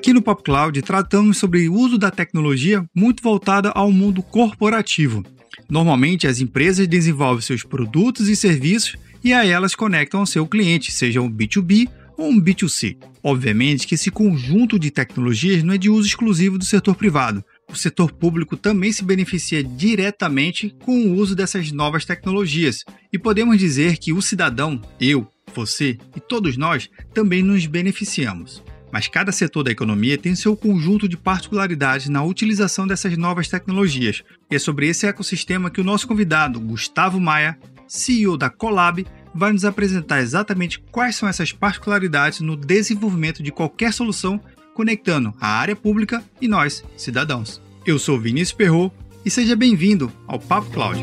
Aqui no Pop Cloud tratamos sobre o uso da tecnologia muito voltada ao mundo corporativo. Normalmente as empresas desenvolvem seus produtos e serviços e a elas conectam ao seu cliente, seja um B2B ou um B2C. Obviamente que esse conjunto de tecnologias não é de uso exclusivo do setor privado. O setor público também se beneficia diretamente com o uso dessas novas tecnologias. E podemos dizer que o cidadão, eu, você e todos nós também nos beneficiamos. Mas cada setor da economia tem seu conjunto de particularidades na utilização dessas novas tecnologias. E é sobre esse ecossistema que o nosso convidado, Gustavo Maia, CEO da Colab, vai nos apresentar exatamente quais são essas particularidades no desenvolvimento de qualquer solução conectando a área pública e nós, cidadãos. Eu sou Vinícius Perro e seja bem-vindo ao Papo Cloud.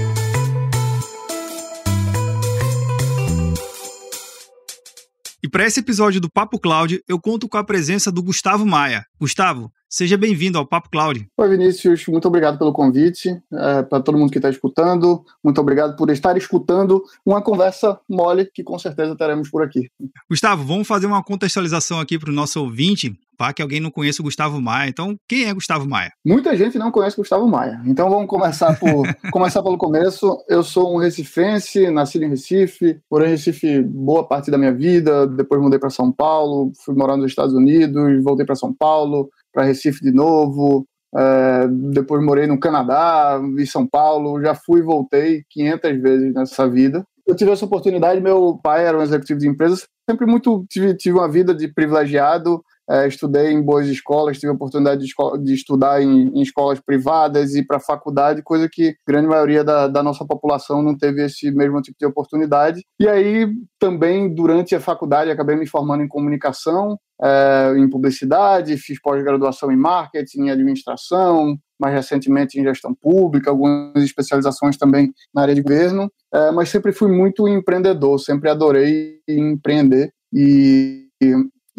Para esse episódio do Papo Cloud, eu conto com a presença do Gustavo Maia. Gustavo, Seja bem-vindo ao Papo Cloud. Oi, Vinícius, muito obrigado pelo convite, é, para todo mundo que está escutando, muito obrigado por estar escutando uma conversa mole que com certeza teremos por aqui. Gustavo, vamos fazer uma contextualização aqui para o nosso ouvinte, para que alguém não conheça o Gustavo Maia. Então, quem é Gustavo Maia? Muita gente não conhece Gustavo Maia, então vamos começar, por, começar pelo começo. Eu sou um recifense, nascido em Recife, morei em Recife boa parte da minha vida, depois mudei para São Paulo, fui morar nos Estados Unidos, voltei para São Paulo, para Recife de novo, é, depois morei no Canadá, em São Paulo, já fui e voltei 500 vezes nessa vida. Eu tive essa oportunidade, meu pai era um executivo de empresas, sempre muito tive, tive uma vida de privilegiado, é, estudei em boas escolas, tive a oportunidade de, de estudar em, em, escolas privadas e para faculdade, coisa que grande maioria da, da, nossa população não teve esse mesmo tipo de oportunidade. E aí, também, durante a faculdade, acabei me formando em comunicação, é, em publicidade, fiz pós-graduação em marketing, em administração, mais recentemente em gestão pública, algumas especializações também na área de governo, é, mas sempre fui muito empreendedor, sempre adorei empreender e,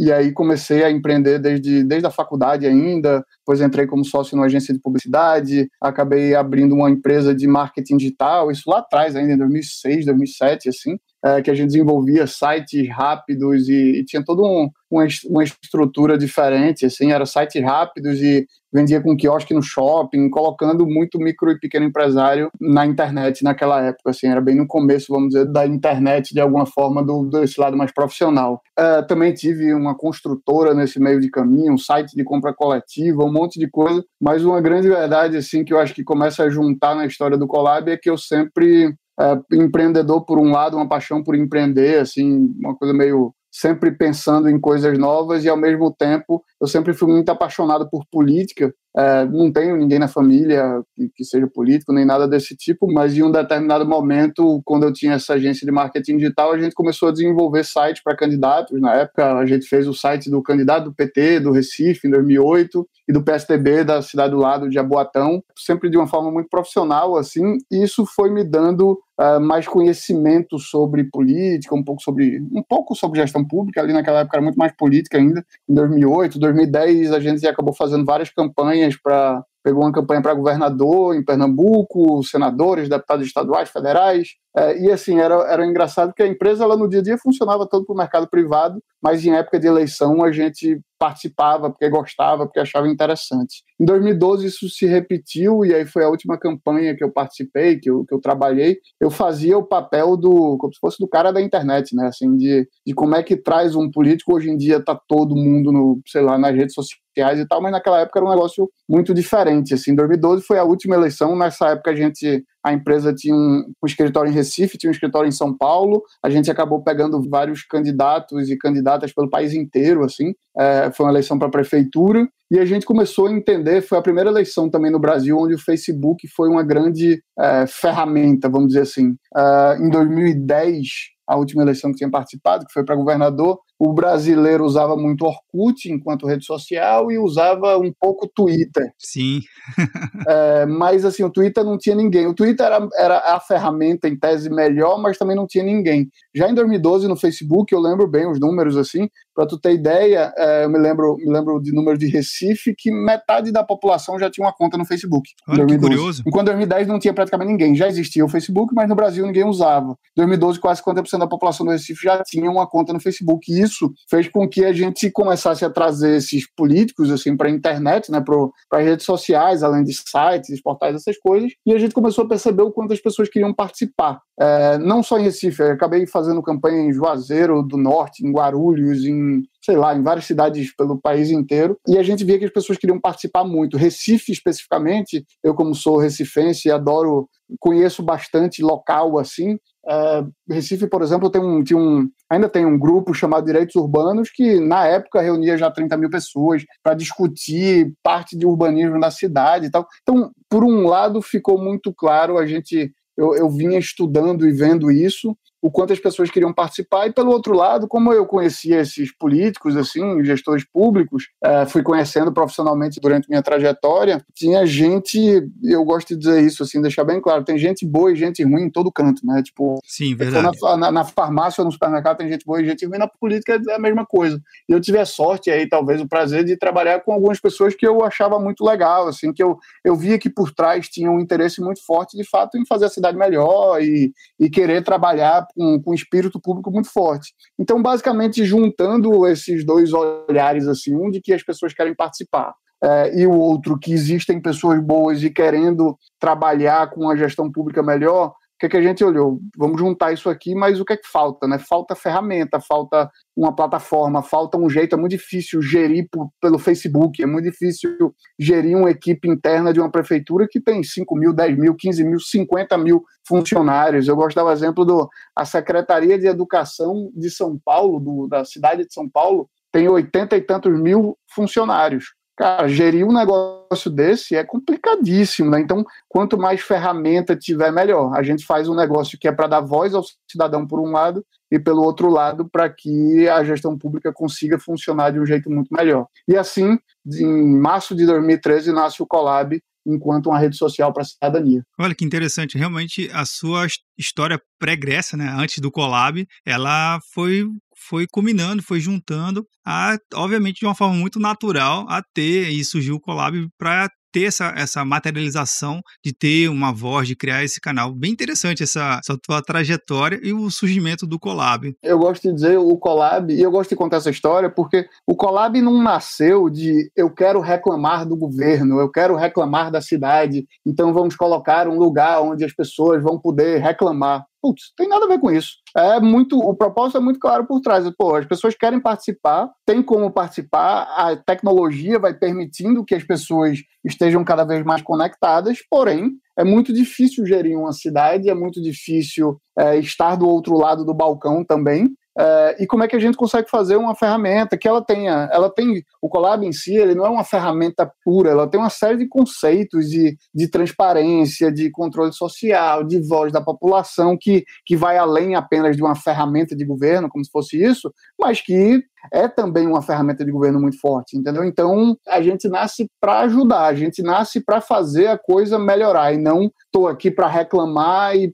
e aí comecei a empreender desde, desde a faculdade ainda, depois entrei como sócio numa agência de publicidade, acabei abrindo uma empresa de marketing digital, isso lá atrás ainda, em 2006, 2007, assim, é, que a gente desenvolvia sites rápidos e, e tinha toda um, uma, uma estrutura diferente, assim, era sites rápidos e vendia com quiosque no shopping, colocando muito micro e pequeno empresário na internet naquela época, assim, era bem no começo, vamos dizer, da internet de alguma forma, do, desse lado mais profissional. É, também tive uma construtora nesse meio de caminho, um site de compra coletiva, um monte de coisa, mas uma grande verdade, assim, que eu acho que começa a juntar na história do Colab é que eu sempre é, empreendedor por um lado, uma paixão por empreender, assim, uma coisa meio sempre pensando em coisas novas e ao mesmo tempo eu sempre fui muito apaixonado por política. É, não tenho ninguém na família que, que, seja político nem nada desse tipo, mas em um determinado momento, quando eu tinha essa agência de marketing digital, a gente começou a desenvolver sites para candidatos. Na época, a gente fez o site do candidato do PT do Recife em 2008 e do PSDB da cidade do lado de Aboatão, sempre de uma forma muito profissional assim. E isso foi me dando uh, mais conhecimento sobre política, um pouco sobre um pouco sobre gestão pública. Ali naquela época era muito mais política ainda. Em 2008, 2010 a gente acabou fazendo várias campanhas para pegou uma campanha para governador em Pernambuco, senadores, deputados estaduais, federais, é, e assim, era, era engraçado que a empresa ela no dia a dia funcionava todo para o mercado privado, mas em época de eleição a gente participava porque gostava, porque achava interessante. Em 2012 isso se repetiu e aí foi a última campanha que eu participei, que eu, que eu trabalhei. Eu fazia o papel do, como se fosse do cara da internet, né? Assim, de, de como é que traz um político. Hoje em dia tá todo mundo no, sei lá, nas redes sociais e tal, mas naquela época era um negócio muito diferente. Assim, 2012 foi a última eleição. Nessa época a gente a empresa tinha um, um, escritório em Recife, tinha um escritório em São Paulo. A gente acabou pegando vários candidatos e candidatas pelo país inteiro, assim. É, foi uma eleição para a prefeitura e a gente começou a entender. Foi a primeira eleição também no Brasil onde o Facebook foi uma grande é, ferramenta, vamos dizer assim. É, em 2010 a última eleição que tinha participado, que foi para governador, o brasileiro usava muito Orkut enquanto rede social e usava um pouco Twitter. Sim. é, mas assim, o Twitter não tinha ninguém. O Twitter era, era a ferramenta em tese melhor, mas também não tinha ninguém. Já em 2012 no Facebook, eu lembro bem os números assim, para tu ter ideia, é, eu me lembro, me lembro de número de Recife que metade da população já tinha uma conta no Facebook. Olha, que curioso. Enquanto em 2010 não tinha praticamente ninguém. Já existia o Facebook, mas no Brasil ninguém usava. Em 2012 quase 50% da população do Recife já tinha uma conta no Facebook. E isso fez com que a gente começasse a trazer esses políticos assim para a internet, né, para as redes sociais, além de sites, portais, essas coisas. E a gente começou a perceber o quanto as pessoas queriam participar. É, não só em Recife, acabei fazendo campanha em Juazeiro do Norte, em Guarulhos, em sei lá, em várias cidades pelo país inteiro, e a gente via que as pessoas queriam participar muito. Recife, especificamente, eu, como sou recifense, adoro, conheço bastante local assim. É, Recife, por exemplo, tem um, tem um, ainda tem um grupo chamado Direitos Urbanos que, na época, reunia já 30 mil pessoas para discutir parte de urbanismo da cidade e tal. Então, por um lado, ficou muito claro, a gente eu, eu vinha estudando e vendo isso, o quanto as pessoas queriam participar, e pelo outro lado, como eu conhecia esses políticos, assim, gestores públicos, é, fui conhecendo profissionalmente durante minha trajetória, tinha gente, eu gosto de dizer isso, assim, deixar bem claro, tem gente boa e gente ruim em todo canto, né? Tipo, Sim, verdade. Na, na, na, farmácia ou no supermercado tem gente boa e gente ruim, na política é a mesma coisa. E eu tive a sorte aí, talvez, o prazer de trabalhar com algumas pessoas que eu achava muito legal, assim, que eu, eu via que por trás tinha um interesse muito forte, de fato, em fazer a cidade melhor e, e querer trabalhar com, com um espírito público muito forte. Então, basicamente, juntando esses dois olhares, assim, um de que as pessoas querem participar é, e o outro que existem pessoas boas e querendo trabalhar com a gestão pública melhor, que, que a gente olhou? Vamos juntar isso aqui, mas o que é que falta? Né? Falta ferramenta, falta uma plataforma, falta um jeito. É muito difícil gerir por, pelo Facebook, é muito difícil gerir uma equipe interna de uma prefeitura que tem 5 mil, 10 mil, 15 mil, 50 mil funcionários. Eu gosto do exemplo do a Secretaria de Educação de São Paulo, do, da cidade de São Paulo, tem 80 e tantos mil funcionários. Cara, gerir um negócio desse é complicadíssimo, né? Então, quanto mais ferramenta tiver, melhor. A gente faz um negócio que é para dar voz ao cidadão por um lado e pelo outro lado para que a gestão pública consiga funcionar de um jeito muito melhor. E assim, em março de 2013 nasce o Colab, enquanto uma rede social para a cidadania. Olha que interessante, realmente a sua história pregressa, né, antes do Colab, ela foi foi culminando, foi juntando, a, obviamente de uma forma muito natural, a ter e surgiu o Colab para ter essa, essa materialização de ter uma voz, de criar esse canal. Bem interessante essa, essa tua trajetória e o surgimento do Collab. Eu gosto de dizer o Collab, e eu gosto de contar essa história porque o Collab não nasceu de eu quero reclamar do governo, eu quero reclamar da cidade, então vamos colocar um lugar onde as pessoas vão poder reclamar. Putz, tem nada a ver com isso. É muito, o propósito é muito claro por trás. Pô, as pessoas querem participar, tem como participar, a tecnologia vai permitindo que as pessoas estejam cada vez mais conectadas, porém, é muito difícil gerir uma cidade, é muito difícil é, estar do outro lado do balcão também. Uh, e como é que a gente consegue fazer uma ferramenta que ela tenha, ela tem, o Colab em si, ele não é uma ferramenta pura, ela tem uma série de conceitos de, de transparência, de controle social, de voz da população, que, que vai além apenas de uma ferramenta de governo, como se fosse isso, mas que é também uma ferramenta de governo muito forte, entendeu? Então, a gente nasce para ajudar, a gente nasce para fazer a coisa melhorar, e não estou aqui para reclamar e,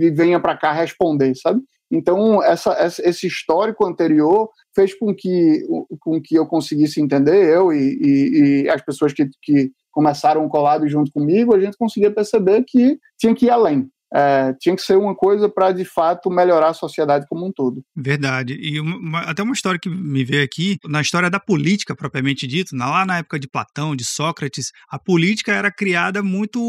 e venha para cá responder, sabe? Então, essa, esse histórico anterior fez com que, com que eu conseguisse entender, eu e, e, e as pessoas que, que começaram o collab junto comigo, a gente conseguia perceber que tinha que ir além é, tinha que ser uma coisa para de fato melhorar a sociedade como um todo. Verdade. E uma, até uma história que me veio aqui, na história da política propriamente dito, lá na época de Platão, de Sócrates, a política era criada muito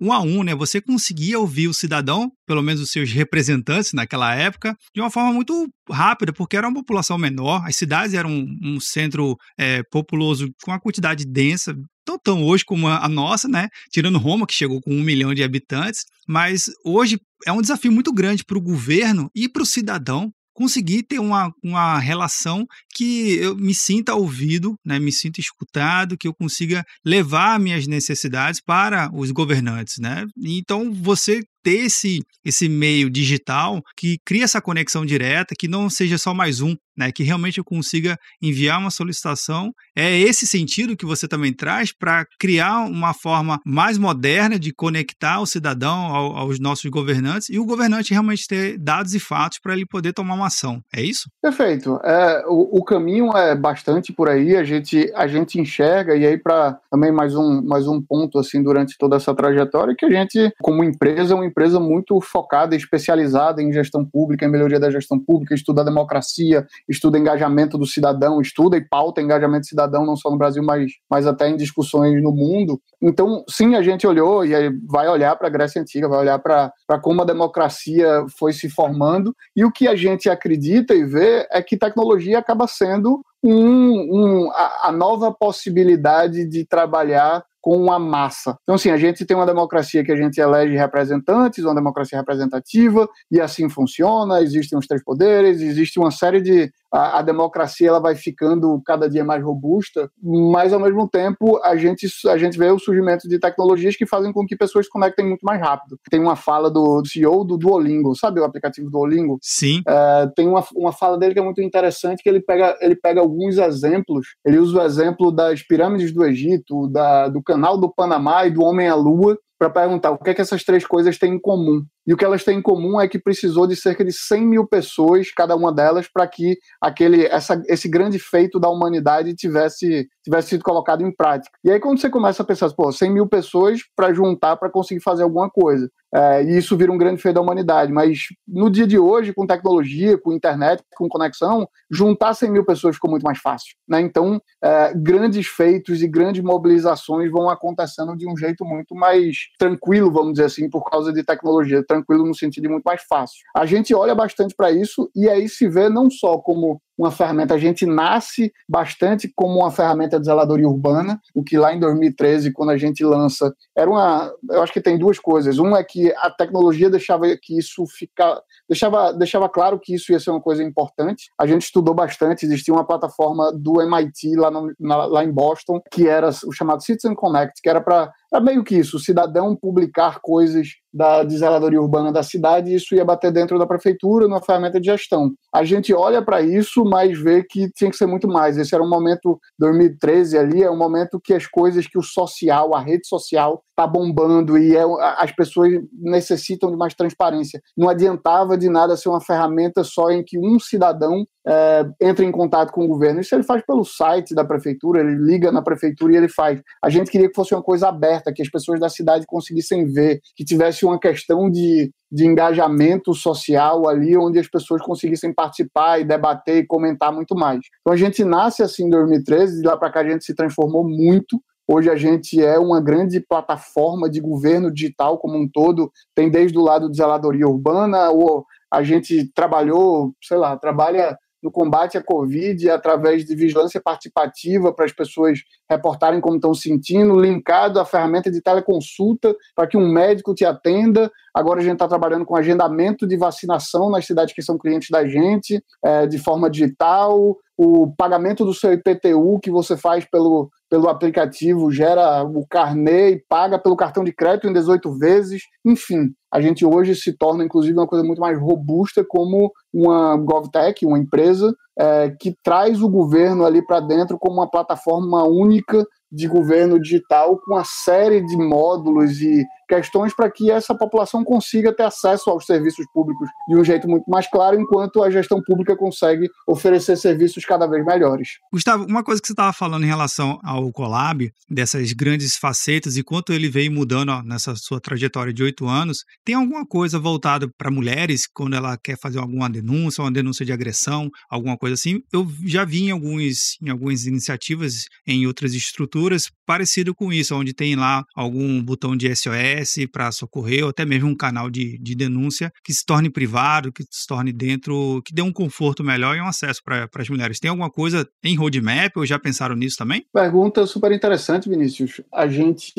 um a um, né? Você conseguia ouvir o cidadão, pelo menos os seus representantes naquela época, de uma forma muito rápida, porque era uma população menor, as cidades eram um, um centro é, populoso com uma quantidade densa, tão, tão hoje como a nossa, né? Tirando Roma, que chegou com um milhão de habitantes, mas hoje é um desafio muito grande para o governo e para o cidadão conseguir ter uma, uma relação que eu me sinta ouvido, né, me sinta escutado, que eu consiga levar minhas necessidades para os governantes, né? Então você ter esse, esse meio digital que cria essa conexão direta, que não seja só mais um, né, que realmente eu consiga enviar uma solicitação. É esse sentido que você também traz para criar uma forma mais moderna de conectar o cidadão ao, aos nossos governantes e o governante realmente ter dados e fatos para ele poder tomar uma ação. É isso? Perfeito. É, o, o, caminho é bastante por aí. A gente a gente enxerga e aí para também mais um mais um ponto assim durante toda essa trajetória que a gente como empresa é uma empresa muito focada, especializada em gestão pública, em melhoria da gestão pública, estuda a democracia, estuda engajamento do cidadão, estuda e pauta engajamento cidadão, não só no Brasil, mas, mas até em discussões no mundo. Então, sim, a gente olhou e vai olhar para a Grécia Antiga, vai olhar para como a democracia foi se formando, e o que a gente acredita e vê é que tecnologia acaba sendo um, um, a, a nova possibilidade de trabalhar com a massa. Então, assim, a gente tem uma democracia que a gente elege representantes, uma democracia representativa, e assim funciona, existem os três poderes, existe uma série de a, a, democracia ela vai ficando cada dia mais robusta, mas ao mesmo tempo a gente, a gente vê o surgimento de tecnologias que fazem com que pessoas se conectem muito mais rápido. Tem uma fala do CEO do Duolingo, sabe o aplicativo Duolingo? Sim. É, tem uma, uma fala dele que é muito interessante, que ele pega, ele pega alguns exemplos, ele usa o exemplo das pirâmides do Egito, da, do canal do Panamá e do Homem à Lua, para perguntar o que é que essas três coisas têm em comum. E o que elas têm em comum é que precisou de cerca de 100 mil pessoas, cada uma delas, para que aquele, essa, esse grande feito da humanidade tivesse, tivesse sido colocado em prática. E aí, quando você começa a pensar, pô, 100 mil pessoas para juntar para conseguir fazer alguma coisa. É, e isso vira um grande feito da humanidade. Mas no dia de hoje, com tecnologia, com internet, com conexão, juntar 100 mil pessoas ficou muito mais fácil. Né? Então, é, grandes feitos e grandes mobilizações vão acontecendo de um jeito muito mais tranquilo, vamos dizer assim, por causa de tecnologia tranquilo no sentido de muito mais fácil. A gente olha bastante para isso e aí se vê não só como uma ferramenta, a gente nasce bastante como uma ferramenta de zeladoria urbana, o que lá em 2013, quando a gente lança, era uma, eu acho que tem duas coisas. Uma é que a tecnologia deixava que isso ficar, deixava, deixava claro que isso ia ser uma coisa importante. A gente estudou bastante, existia uma plataforma do MIT lá, no, na, lá em Boston, que era o chamado Citizen Connect, que era para é meio que isso, o cidadão publicar coisas da de zeladoria urbana da cidade isso ia bater dentro da prefeitura numa ferramenta de gestão. A gente olha para isso, mas vê que tinha que ser muito mais. Esse era um momento 2013 ali, é um momento que as coisas que o social, a rede social está bombando e é, as pessoas necessitam de mais transparência. Não adiantava de nada ser uma ferramenta só em que um cidadão é, entra em contato com o governo. Isso ele faz pelo site da prefeitura, ele liga na prefeitura e ele faz. A gente queria que fosse uma coisa aberta, que as pessoas da cidade conseguissem ver, que tivesse uma questão de, de engajamento social ali, onde as pessoas conseguissem participar e debater e comentar muito mais. Então a gente nasce assim em 2013, de lá para cá a gente se transformou muito. Hoje a gente é uma grande plataforma de governo digital como um todo, tem desde o lado de zeladoria urbana, ou a gente trabalhou, sei lá, trabalha no combate à Covid através de vigilância participativa para as pessoas reportarem como estão sentindo, linkado à ferramenta de teleconsulta para que um médico te atenda. Agora a gente está trabalhando com agendamento de vacinação nas cidades que são clientes da gente, é, de forma digital, o pagamento do seu IPTU que você faz pelo, pelo aplicativo gera o carnê e paga pelo cartão de crédito em 18 vezes. Enfim, a gente hoje se torna, inclusive, uma coisa muito mais robusta como uma GovTech, uma empresa é, que traz o governo ali para dentro como uma plataforma única de governo digital com uma série de módulos e questões para que essa população consiga ter acesso aos serviços públicos de um jeito muito mais claro, enquanto a gestão pública consegue oferecer serviços cada vez melhores. Gustavo, uma coisa que você estava falando em relação ao Colab, dessas grandes facetas e quanto ele veio mudando ó, nessa sua trajetória de oito anos, tem alguma coisa voltada para mulheres quando ela quer fazer alguma denúncia, uma denúncia de agressão, alguma coisa assim? Eu já vi em, alguns, em algumas iniciativas em outras estruturas parecido com isso, onde tem lá algum botão de SOS para socorrer, ou até mesmo um canal de, de denúncia que se torne privado, que se torne dentro, que dê um conforto melhor e um acesso para as mulheres. Tem alguma coisa em roadmap ou já pensaram nisso também? Pergunta super interessante, Vinícius. A gente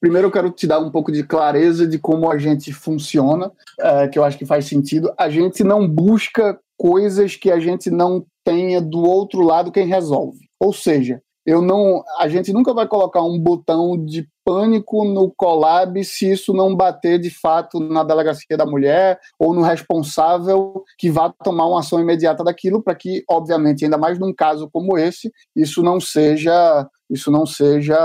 Primeiro eu quero te dar um pouco de clareza de como a gente funciona, é, que eu acho que faz sentido. A gente não busca coisas que a gente não tenha do outro lado quem resolve. Ou seja, eu não, a gente nunca vai colocar um botão de pânico no Colab se isso não bater de fato na delegacia da mulher ou no responsável que vá tomar uma ação imediata daquilo para que, obviamente, ainda mais num caso como esse, isso não seja isso não seja,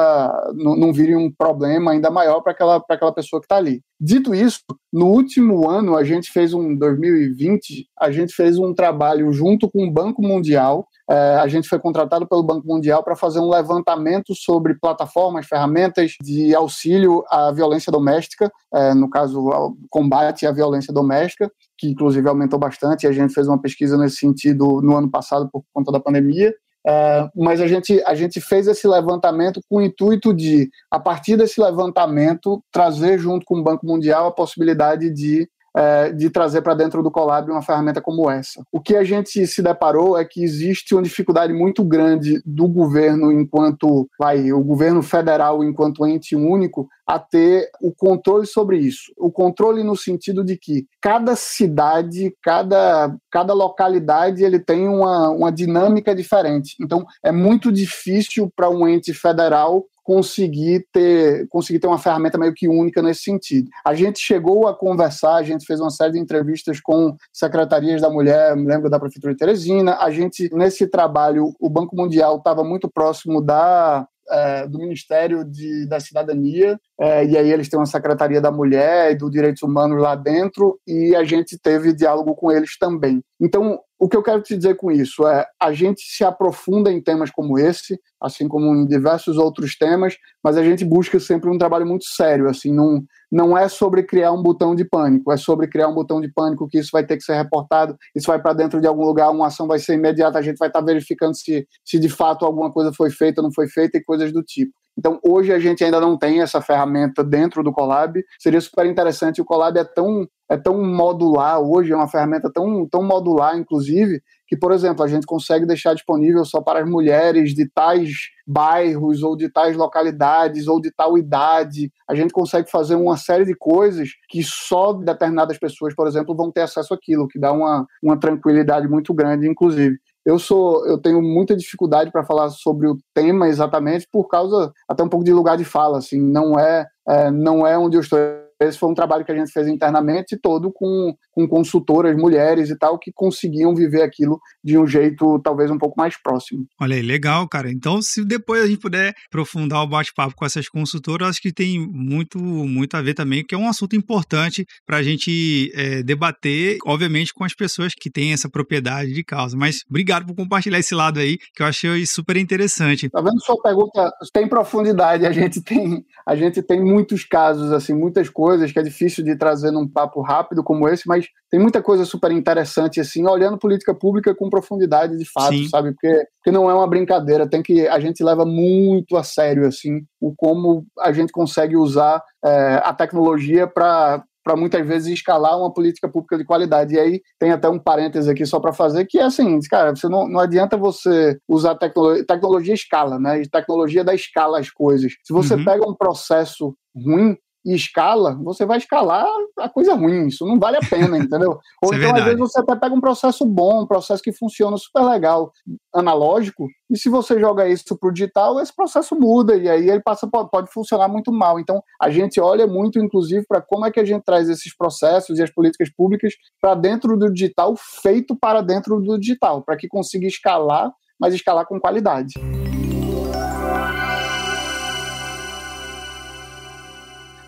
não, não vire um problema ainda maior para aquela, aquela pessoa que está ali. Dito isso, no último ano, a gente fez um 2020, a gente fez um trabalho junto com o Banco Mundial. É, a gente foi contratado pelo Banco Mundial para fazer um levantamento sobre plataformas, ferramentas de auxílio à violência doméstica, é, no caso, ao combate à violência doméstica, que inclusive aumentou bastante. E a gente fez uma pesquisa nesse sentido no ano passado por conta da pandemia. É, mas a gente, a gente fez esse levantamento com o intuito de, a partir desse levantamento, trazer junto com o Banco Mundial a possibilidade de é, de trazer para dentro do Colab uma ferramenta como essa. O que a gente se deparou é que existe uma dificuldade muito grande do governo, enquanto vai, o governo federal, enquanto ente único, a ter o controle sobre isso. O controle no sentido de que cada cidade, cada, cada localidade, ele tem uma, uma dinâmica diferente. Então, é muito difícil para um ente federal conseguir ter, conseguir ter uma ferramenta meio que única nesse sentido. A gente chegou a conversar, a gente fez uma série de entrevistas com secretarias da mulher, me lembro da Prefeitura de Teresina, a gente, nesse trabalho, o Banco Mundial estava muito próximo da é, do Ministério de, da Cidadania, é, e aí eles têm uma Secretaria da Mulher e dos Direitos Humanos lá dentro, e a gente teve diálogo com eles também. Então, o que eu quero te dizer com isso é a gente se aprofunda em temas como esse, assim como em diversos outros temas, mas a gente busca sempre um trabalho muito sério, assim, não, não é sobre criar um botão de pânico, é sobre criar um botão de pânico que isso vai ter que ser reportado, isso vai para dentro de algum lugar, uma ação vai ser imediata, a gente vai estar tá verificando se, se de fato alguma coisa foi feita ou não foi feita e coisas do tipo. Então, hoje a gente ainda não tem essa ferramenta dentro do Colab. Seria super interessante. O Colab é tão, é tão modular hoje, é uma ferramenta tão, tão modular, inclusive, que, por exemplo, a gente consegue deixar disponível só para as mulheres de tais bairros ou de tais localidades ou de tal idade. A gente consegue fazer uma série de coisas que só determinadas pessoas, por exemplo, vão ter acesso àquilo, que dá uma, uma tranquilidade muito grande, inclusive. Eu sou, eu tenho muita dificuldade para falar sobre o tema exatamente por causa até um pouco de lugar de fala, assim, não é, é não é onde eu estou. Esse foi um trabalho que a gente fez internamente, todo com, com consultoras, mulheres e tal, que conseguiam viver aquilo de um jeito talvez um pouco mais próximo. Olha aí, legal, cara. Então, se depois a gente puder aprofundar o bate-papo com essas consultoras, acho que tem muito, muito a ver também, que é um assunto importante para a gente é, debater, obviamente, com as pessoas que têm essa propriedade de causa. Mas obrigado por compartilhar esse lado aí, que eu achei super interessante. Tá vendo sua pergunta? Tem profundidade, a gente tem, a gente tem muitos casos, assim, muitas coisas coisas que é difícil de trazer num papo rápido como esse, mas tem muita coisa super interessante, assim, olhando política pública com profundidade de fato, Sim. sabe? Porque, porque não é uma brincadeira, tem que a gente leva muito a sério, assim, o como a gente consegue usar é, a tecnologia para para muitas vezes escalar uma política pública de qualidade. E aí tem até um parêntese aqui só para fazer, que é assim, cara, você não, não adianta você usar tecnologia, tecnologia escala, né? E tecnologia dá escala às coisas. Se você uhum. pega um processo ruim, e escala, você vai escalar a coisa ruim, isso não vale a pena, entendeu? Ou é então, é às vezes, você até pega um processo bom, um processo que funciona super legal, analógico, e se você joga isso para o digital, esse processo muda, e aí ele passa pode, pode funcionar muito mal. Então, a gente olha muito, inclusive, para como é que a gente traz esses processos e as políticas públicas para dentro do digital, feito para dentro do digital, para que consiga escalar, mas escalar com qualidade.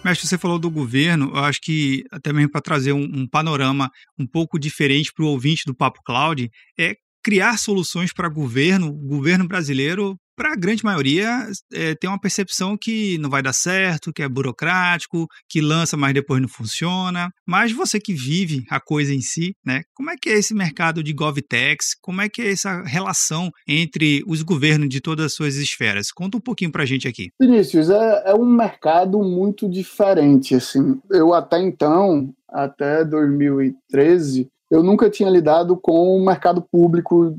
Mestre, você falou do governo, eu acho que até mesmo para trazer um, um, panorama um pouco diferente para o ouvinte do Papo Cloud, é criar soluções para governo, governo brasileiro para a grande maioria, é, tem uma percepção que não vai dar certo, que é burocrático, que lança, mas depois não funciona. Mas você que vive a coisa em si, né? Como é que é esse mercado de GovTex? Como é que é essa relação entre os governos de todas as suas esferas? Conta um pouquinho para a gente aqui. Vinícius, é, é um mercado muito diferente, assim. Eu até então, até 2013, eu nunca tinha lidado com o mercado público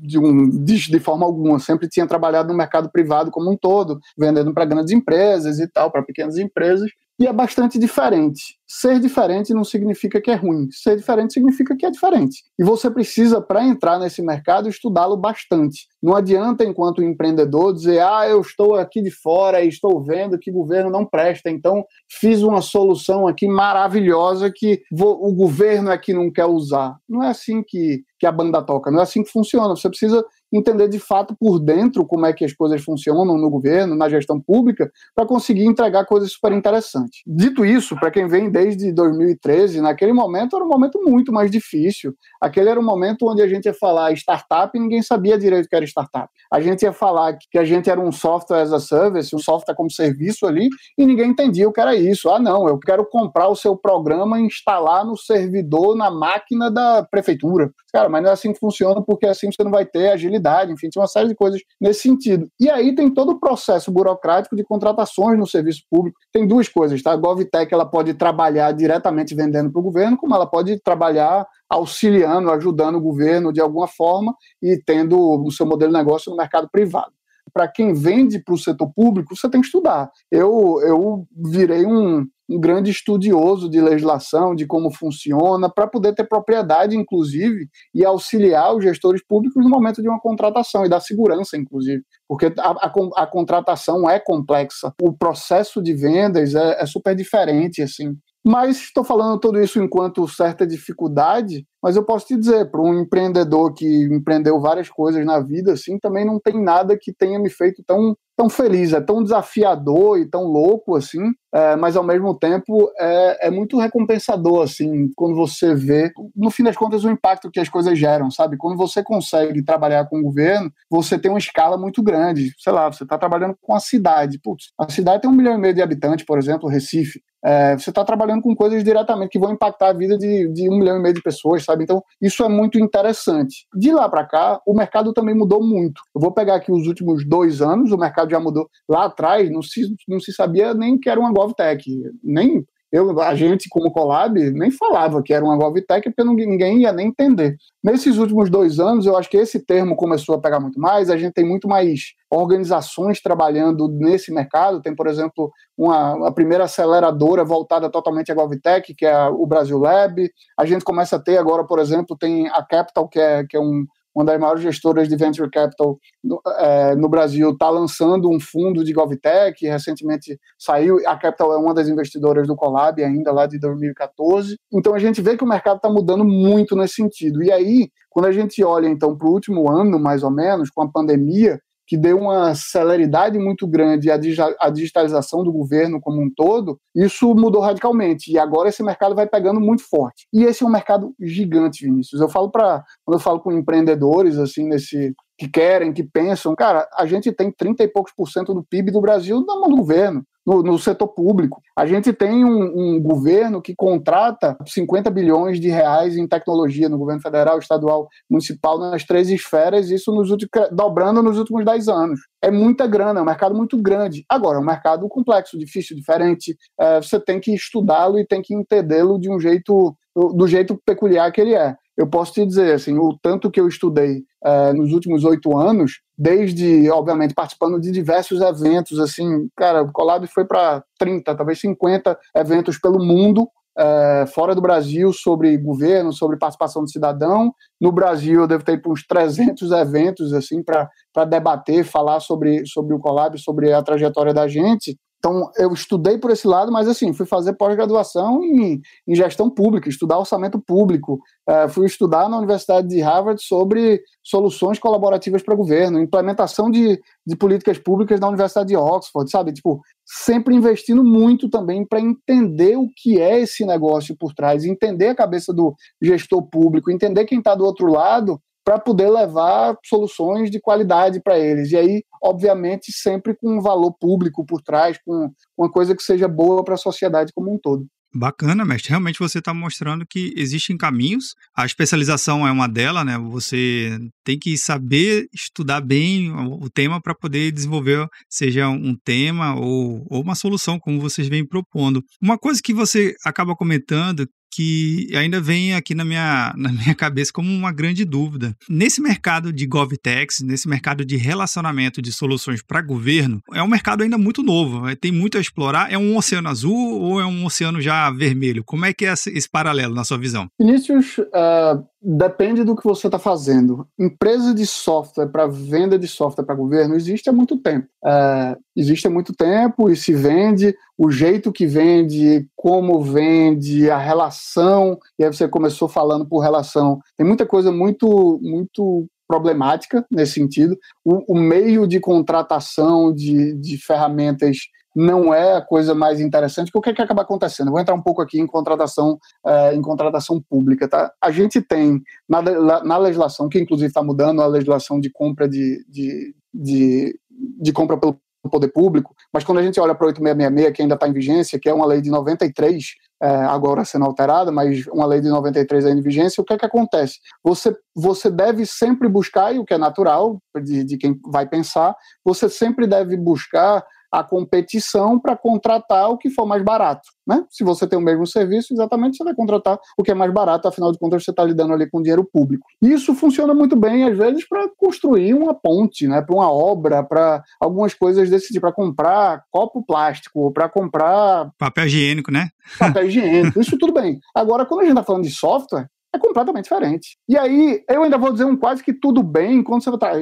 de, um, de, de, forma alguma. Sempre tinha trabalhado no mercado privado como um todo, vendendo para grandes empresas e tal, para pequenas empresas. E é bastante diferente. Ser diferente não significa que é ruim. Ser diferente significa que é diferente. E você precisa, para entrar nesse mercado, estudá-lo bastante. Não adianta, enquanto empreendedor, dizer: ah, eu estou aqui de fora e estou vendo que o governo não presta, então fiz uma solução aqui maravilhosa que o governo é que não quer usar. Não é assim que, que a banda toca, não é assim que funciona. Você precisa entender de fato por dentro como é que as coisas funcionam no governo, na gestão pública, para conseguir entregar coisas super interessantes. Dito isso, para quem vem desde 2013, naquele momento era um momento muito mais difícil. Aquele era um momento onde a gente ia falar startup e ninguém sabia direito o que era startup. A gente ia falar que a gente era um software as a service, um software como serviço ali, e ninguém entendia o que era isso. Ah, não, eu quero comprar o seu programa e instalar no servidor, na máquina da prefeitura. Cara, mas não é assim que funciona, porque assim você não vai ter agilidade enfim, tinha uma série de coisas nesse sentido. E aí tem todo o processo burocrático de contratações no serviço público. Tem duas coisas, tá? A GovTech ela pode trabalhar diretamente vendendo para o governo, como ela pode trabalhar auxiliando, ajudando o governo de alguma forma e tendo o seu modelo de negócio no mercado privado para quem vende para o setor público, você tem que estudar. Eu, eu virei um, um grande estudioso de legislação, de como funciona, para poder ter propriedade, inclusive, e auxiliar os gestores públicos no momento de uma contratação e dar segurança, inclusive, porque a, a, a contratação é complexa, o processo de vendas é, é super diferente, assim. Mas estou falando tudo isso enquanto certa dificuldade, mas eu posso te dizer, para um empreendedor que empreendeu várias coisas na vida, assim, também não tem nada que tenha me feito tão, tão feliz, é tão desafiador e tão louco, assim, é, mas ao mesmo tempo é, é muito recompensador, assim, quando você vê, no fim das contas, o impacto que as coisas geram, sabe? Quando você consegue trabalhar com o governo, você tem uma escala muito grande, sei lá, você está trabalhando com a cidade, putz, a cidade tem um milhão e meio de habitantes, por exemplo, Recife, é, você está trabalhando com coisas diretamente que vão impactar a vida de, de um milhão e meio de pessoas, sabe? Então, isso é muito interessante. De lá para cá, o mercado também mudou muito. Eu vou pegar aqui os últimos dois anos, o mercado já mudou. Lá atrás, não se, não se sabia nem que era uma GovTech, nem eu, a gente, como Colab, nem falava que era uma GovTech, porque ninguém ia nem entender. Nesses últimos dois anos, eu acho que esse termo começou a pegar muito mais, a gente tem muito mais organizações trabalhando nesse mercado, tem, por exemplo, uma, a primeira aceleradora voltada totalmente à GovTech, que é o Brasil Lab, a gente começa a ter agora, por exemplo, tem a Capital, que é, que é um uma das maiores gestoras de venture capital no, é, no Brasil, está lançando um fundo de GovTech, recentemente saiu, a Capital é uma das investidoras do Colab ainda lá de 2014. Então a gente vê que o mercado está mudando muito nesse sentido. E aí, quando a gente olha então para o último ano, mais ou menos, com a pandemia, que deu uma celeridade muito grande à digitalização do governo como um todo, isso mudou radicalmente. E agora esse mercado vai pegando muito forte. E esse é um mercado gigante, Vinícius. Eu falo para quando eu falo com empreendedores assim nesse que querem, que pensam, cara, a gente tem 30 e poucos por cento do PIB do Brasil na mão do governo no, no setor público. A gente tem um, um, governo que contrata 50 bilhões de reais em tecnologia no governo federal, estadual, municipal, nas três esferas, isso nos dobrando nos últimos 10 anos. É muita grana, é um mercado muito grande. Agora, é um mercado complexo, difícil, diferente. É, você tem que estudá-lo e tem que entendê-lo de um jeito, do jeito peculiar que ele é eu posso te dizer, assim, o tanto que eu estudei é, nos últimos oito anos, desde, obviamente, participando de diversos eventos, assim, cara, o Colab foi para 30, talvez 50 eventos pelo mundo, é, fora do Brasil, sobre governo, sobre participação do cidadão. No Brasil, eu devo ter para uns 300 eventos, assim, para debater, falar sobre, sobre o Colab, sobre a trajetória da gente. Então, eu estudei por esse lado, mas assim, fui fazer pós-graduação em, em, gestão pública, estudar orçamento público. Uh, fui estudar na Universidade de Harvard sobre soluções colaborativas para governo, implementação de, de políticas públicas na Universidade de Oxford, sabe? Tipo, sempre investindo muito também para entender o que é esse negócio por trás, entender a cabeça do gestor público, entender quem está do outro lado para poder levar soluções de qualidade para eles. E aí, obviamente, sempre com um valor público por trás, com uma coisa que seja boa para a sociedade como um todo. Bacana, mestre. Realmente você está mostrando que existem caminhos. A especialização é uma delas, né? Você tem que saber estudar bem o tema para poder desenvolver, seja um tema ou, ou uma solução, como vocês vêm propondo. Uma coisa que você acaba comentando que ainda vem aqui na minha, na minha cabeça como uma grande dúvida. Nesse mercado de GovTechs, nesse mercado de relacionamento de soluções para governo, é um mercado ainda muito novo, é, tem muito a explorar. É um oceano azul ou é um oceano já vermelho? Como é que é esse paralelo na sua visão? Vinícius, uh, depende do que você está fazendo. Empresa de software para venda de software para governo existe há muito tempo. Uh, existe há muito tempo e se vende o jeito que vende, como vende, a relação. E aí você começou falando por relação. Tem muita coisa muito, muito problemática nesse sentido. O, o meio de contratação de, de ferramentas não é a coisa mais interessante, porque o que, é que acaba acontecendo? Vou entrar um pouco aqui em contratação, é, em contratação pública. Tá? A gente tem na, na legislação, que inclusive está mudando, a legislação de compra de, de, de, de compra pelo poder público, mas quando a gente olha para 8666, que ainda está em vigência, que é uma lei de 93, é, agora sendo alterada, mas uma lei de 93 ainda em vigência, o que é que acontece? Você, você deve sempre buscar, e o que é natural de, de quem vai pensar, você sempre deve buscar a competição para contratar o que for mais barato. Né? Se você tem o mesmo serviço, exatamente você vai contratar o que é mais barato, afinal de contas você está lidando ali com dinheiro público. Isso funciona muito bem, às vezes, para construir uma ponte, né? para uma obra, para algumas coisas desse tipo, para comprar copo plástico, para comprar. Papel higiênico, né? Papel higiênico, isso tudo bem. Agora, quando a gente está falando de software, é completamente diferente. E aí, eu ainda vou dizer um quase que tudo bem quando você está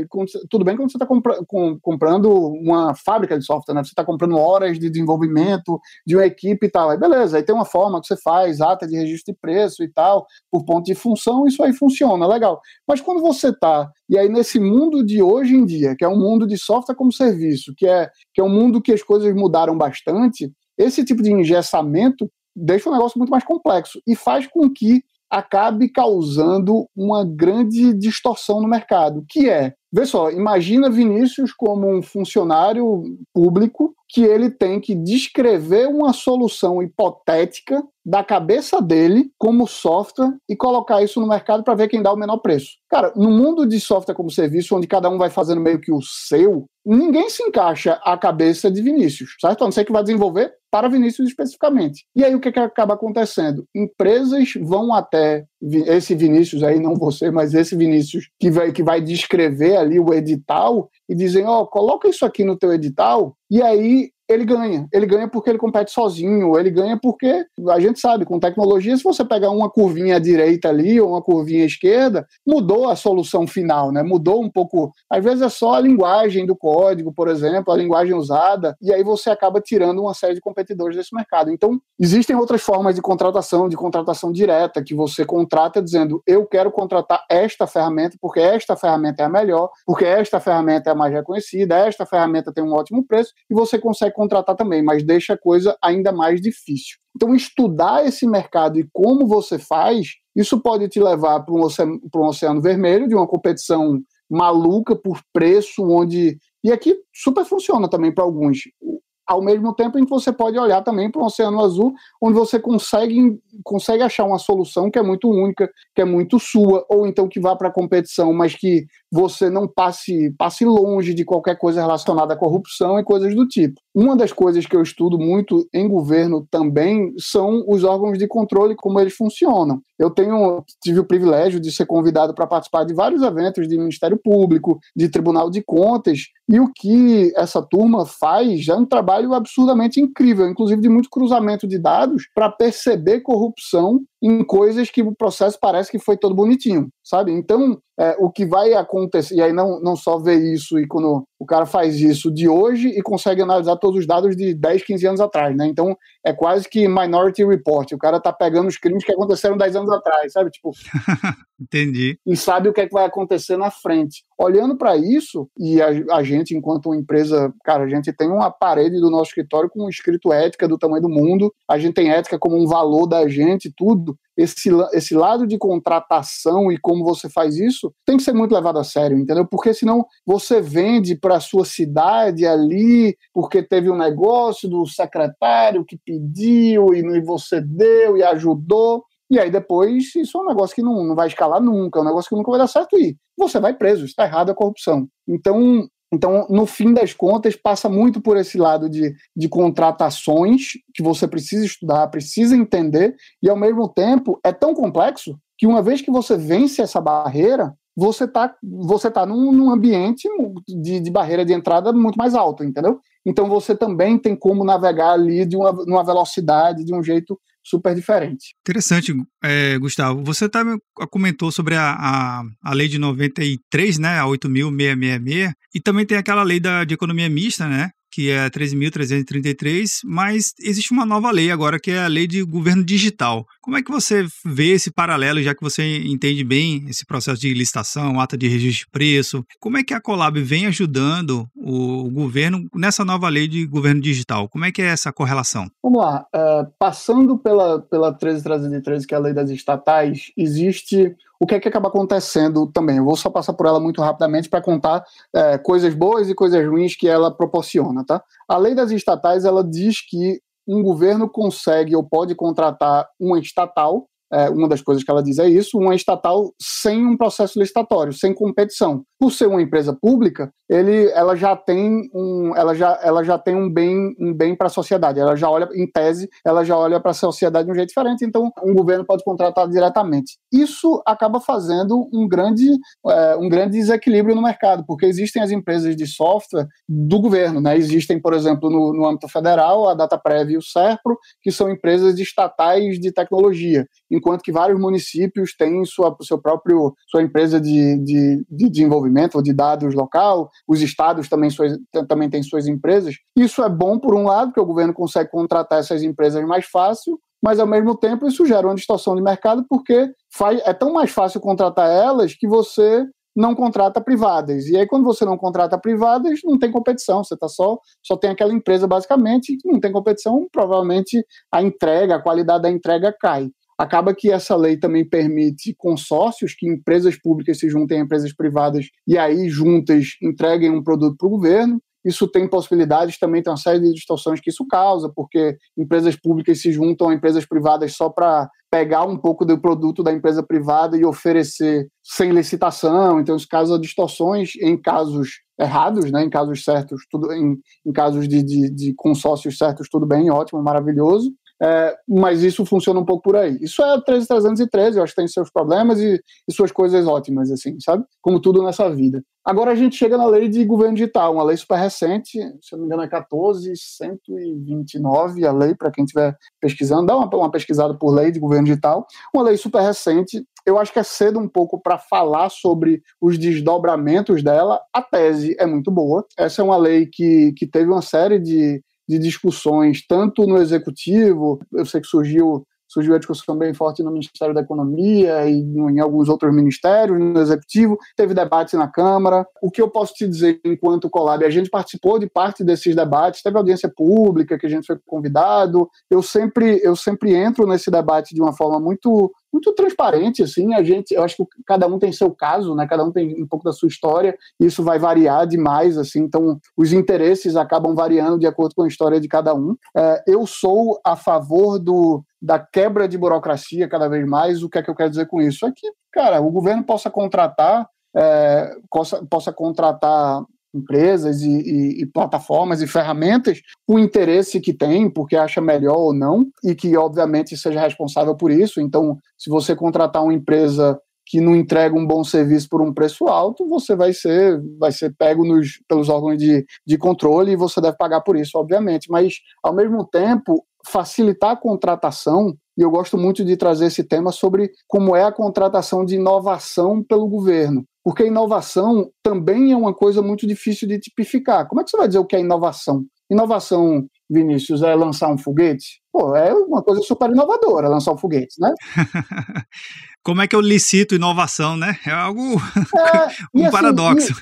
tudo bem quando você está compra, com, comprando uma fábrica de software, né? Você está comprando horas de desenvolvimento de uma equipe e tal. Aí beleza, aí tem uma forma que você faz, ata de registro de preço e tal, por ponto de função, isso aí funciona, legal. Mas quando você está, e aí nesse mundo de hoje em dia, que é um mundo de software como serviço, que é, que é um mundo que as coisas mudaram bastante, esse tipo de engessamento deixa o negócio muito mais complexo e faz com que acabe causando uma grande distorção no mercado, que é, vê só, imagina Vinícius como um funcionário público que ele tem que descrever uma solução hipotética da cabeça dele como software e colocar isso no mercado para ver quem dá o menor preço. Cara, no mundo de software como serviço, onde cada um vai fazendo meio que o seu, ninguém se encaixa a cabeça de Vinícius, certo? A não ser que vai desenvolver para Vinícius especificamente. E aí o que, que acaba acontecendo? Empresas vão até esse Vinícius aí, não você, mas esse Vinícius que vai, que vai descrever ali o edital e dizem, ó, oh, coloca isso aqui no teu edital, e aí ele ganha. Ele ganha porque ele compete sozinho, ele ganha porque a gente sabe, com tecnologia, se você pegar uma curvinha à direita ali ou uma curvinha à esquerda, mudou a solução final, né? Mudou um pouco. Às vezes é só a linguagem do código, por exemplo, a linguagem usada, e aí você acaba tirando uma série de competidores desse mercado. Então, existem outras formas de contratação, de contratação direta, que você contrata dizendo: eu quero contratar esta ferramenta porque esta ferramenta é a melhor, porque esta ferramenta é a mais reconhecida, esta ferramenta tem um ótimo preço, e você consegue contratar também, mas deixa a coisa ainda mais difícil. Então, estudar esse mercado e como você faz, isso pode te levar para um oceano, um oceano vermelho, de uma competição maluca por preço, onde. E aqui super funciona também para alguns ao mesmo tempo em que você pode olhar também para o Oceano Azul, onde você consegue, consegue achar uma solução que é muito única, que é muito sua, ou então que vá para a competição, mas que você não passe, passe longe de qualquer coisa relacionada à corrupção e coisas do tipo. Uma das coisas que eu estudo muito em governo também são os órgãos de controle, como eles funcionam. Eu tenho tive o privilégio de ser convidado para participar de vários eventos de Ministério Público, de Tribunal de Contas, e o que essa turma faz é um trabalho absurdamente incrível, inclusive de muito cruzamento de dados para perceber corrupção em coisas que o processo parece que foi todo bonitinho, sabe? Então, é, o que vai acontecer, e aí não, não só ver isso e quando o cara faz isso de hoje e consegue analisar todos os dados de 10, 15 anos atrás, né? Então, é quase que Minority Report, o cara tá pegando os crimes que aconteceram 10 anos atrás, sabe? Tipo, Entendi. E sabe o que é que vai acontecer na frente. Olhando para isso, e a, a, gente, enquanto empresa, cara, a gente tem uma parede do nosso escritório com um escrito ética do tamanho do mundo, a gente tem ética como um valor da gente, tudo esse, esse lado de contratação e como você faz isso tem que ser muito levado a sério, entendeu? Porque senão você vende para a sua cidade ali, porque teve um negócio do secretário que pediu e você deu e ajudou. E aí depois isso é um negócio que não, não vai escalar nunca, é um negócio que nunca vai dar certo e você vai preso, está errado a corrupção. Então, Então, no fim das contas, passa muito por esse lado de, de contratações que você precisa estudar, precisa entender, e ao mesmo tempo é tão complexo que uma vez que você vence essa barreira, você está você tá num, num ambiente de, de, barreira de entrada muito mais alto, entendeu? Então você também tem como navegar ali de uma, numa velocidade, de um jeito super diferente. Interessante, é, Gustavo. Você tá, comentou sobre a, a, a lei de 93, né, a 8.666, e também tem aquela lei da, de economia mista, né, que é 13.333, mas existe uma nova lei agora, que é a lei de governo digital. Como é que você vê esse paralelo, já que você entende bem esse processo de licitação, ata de registro de preço? Como é que a Colab vem ajudando o governo nessa nova lei de governo digital? Como é que é essa correlação? Vamos lá. Uh, passando pela, pela 13.313, que é a lei das estatais, existe o que é que acaba acontecendo também. Eu vou só passar por ela muito rapidamente para contar é, coisas boas e coisas ruins que ela proporciona, tá? A lei das estatais ela diz que um governo consegue ou pode contratar uma estatal é, uma das coisas que ela diz é isso, uma estatal sem um processo licitatório, sem competição. Por ser uma empresa pública, ele, ela já tem um, ela já, ela já tem um bem, um bem para a sociedade. Ela já olha, em tese, ela já olha para a sociedade de um jeito diferente. Então, um governo pode contratar diretamente. Isso acaba fazendo um grande, é, um grande desequilíbrio no mercado, porque existem as empresas de software do governo, né? Existem, por exemplo, no, no âmbito federal, a DataPrev e o Serpro, que são empresas estatais de tecnologia enquanto que vários municípios têm sua, seu próprio, sua empresa de, de, de desenvolvimento ou de dados local, os estados também, suas, também têm suas empresas. Isso é bom, por um lado, que o governo consegue contratar essas empresas mais fácil, mas ao mesmo tempo isso gera uma distorção de mercado porque faz, é tão mais fácil contratar elas que você não contrata privadas. E aí, quando você não contrata privadas, não tem competição. Você tá só, só tem aquela empresa, basicamente, que não tem competição, provavelmente a entrega, a qualidade da entrega cai. Acaba que essa lei também permite consórcios, que empresas públicas se juntem a empresas privadas e aí juntas entreguem um produto para o governo. Isso tem possibilidades, também tem uma série de distorções que isso causa, porque empresas públicas se juntam a empresas privadas só para pegar um pouco do produto da empresa privada e oferecer sem licitação. Então, isso causa distorções em casos errados, né? em casos certos, tudo em, em casos de, de, de consórcios certos, tudo bem, ótimo, maravilhoso. É, mas isso funciona um pouco por aí. Isso é 13313, eu acho que tem seus problemas e, e, suas coisas ótimas, assim, sabe? Como tudo nessa vida. Agora a gente chega na lei de governo digital, uma lei super recente, se eu não me engano é 14129, a lei, para quem estiver pesquisando, dá uma, uma pesquisada por lei de governo digital, uma lei super recente, eu acho que é cedo um pouco para falar sobre os desdobramentos dela. A tese é muito boa. Essa é uma lei que, que teve uma série de, de discussões, tanto no executivo, eu sei que surgiu surgiu a discussão bem forte no Ministério da Economia e em alguns outros ministérios, no Executivo, teve debate na Câmara. O que eu posso te dizer enquanto Colab, a gente participou de parte desses debates, teve audiência pública que a gente foi convidado. Eu sempre eu sempre entro nesse debate de uma forma muito muito transparente, assim, a gente, eu acho que cada um tem seu caso, né, cada um tem um pouco da sua história, isso vai variar demais, assim, então os interesses acabam variando de acordo com a história de cada um. É, eu sou a favor do, da quebra de burocracia cada vez mais, o que é que eu quero dizer com isso? É que, cara, o governo possa contratar, é, possa, possa contratar empresas e, e, e, plataformas e ferramentas o interesse que tem, porque acha melhor ou não, e que, obviamente, seja responsável por isso. Então, se você contratar uma empresa que não entrega um bom serviço por um preço alto, você vai ser, vai ser pego nos, pelos órgãos de, de controle e você deve pagar por isso, obviamente. Mas, ao mesmo tempo, facilitar a contratação, e eu gosto muito de trazer esse tema sobre como é a contratação de inovação pelo governo. Porque inovação também é uma coisa muito difícil de tipificar. Como é que você vai dizer o que é inovação? Inovação, Vinícius, é lançar um foguete? Pô, é uma coisa super inovadora lançar um foguete, né? Como é que eu licito inovação, né? É algo é, um assim, paradoxo.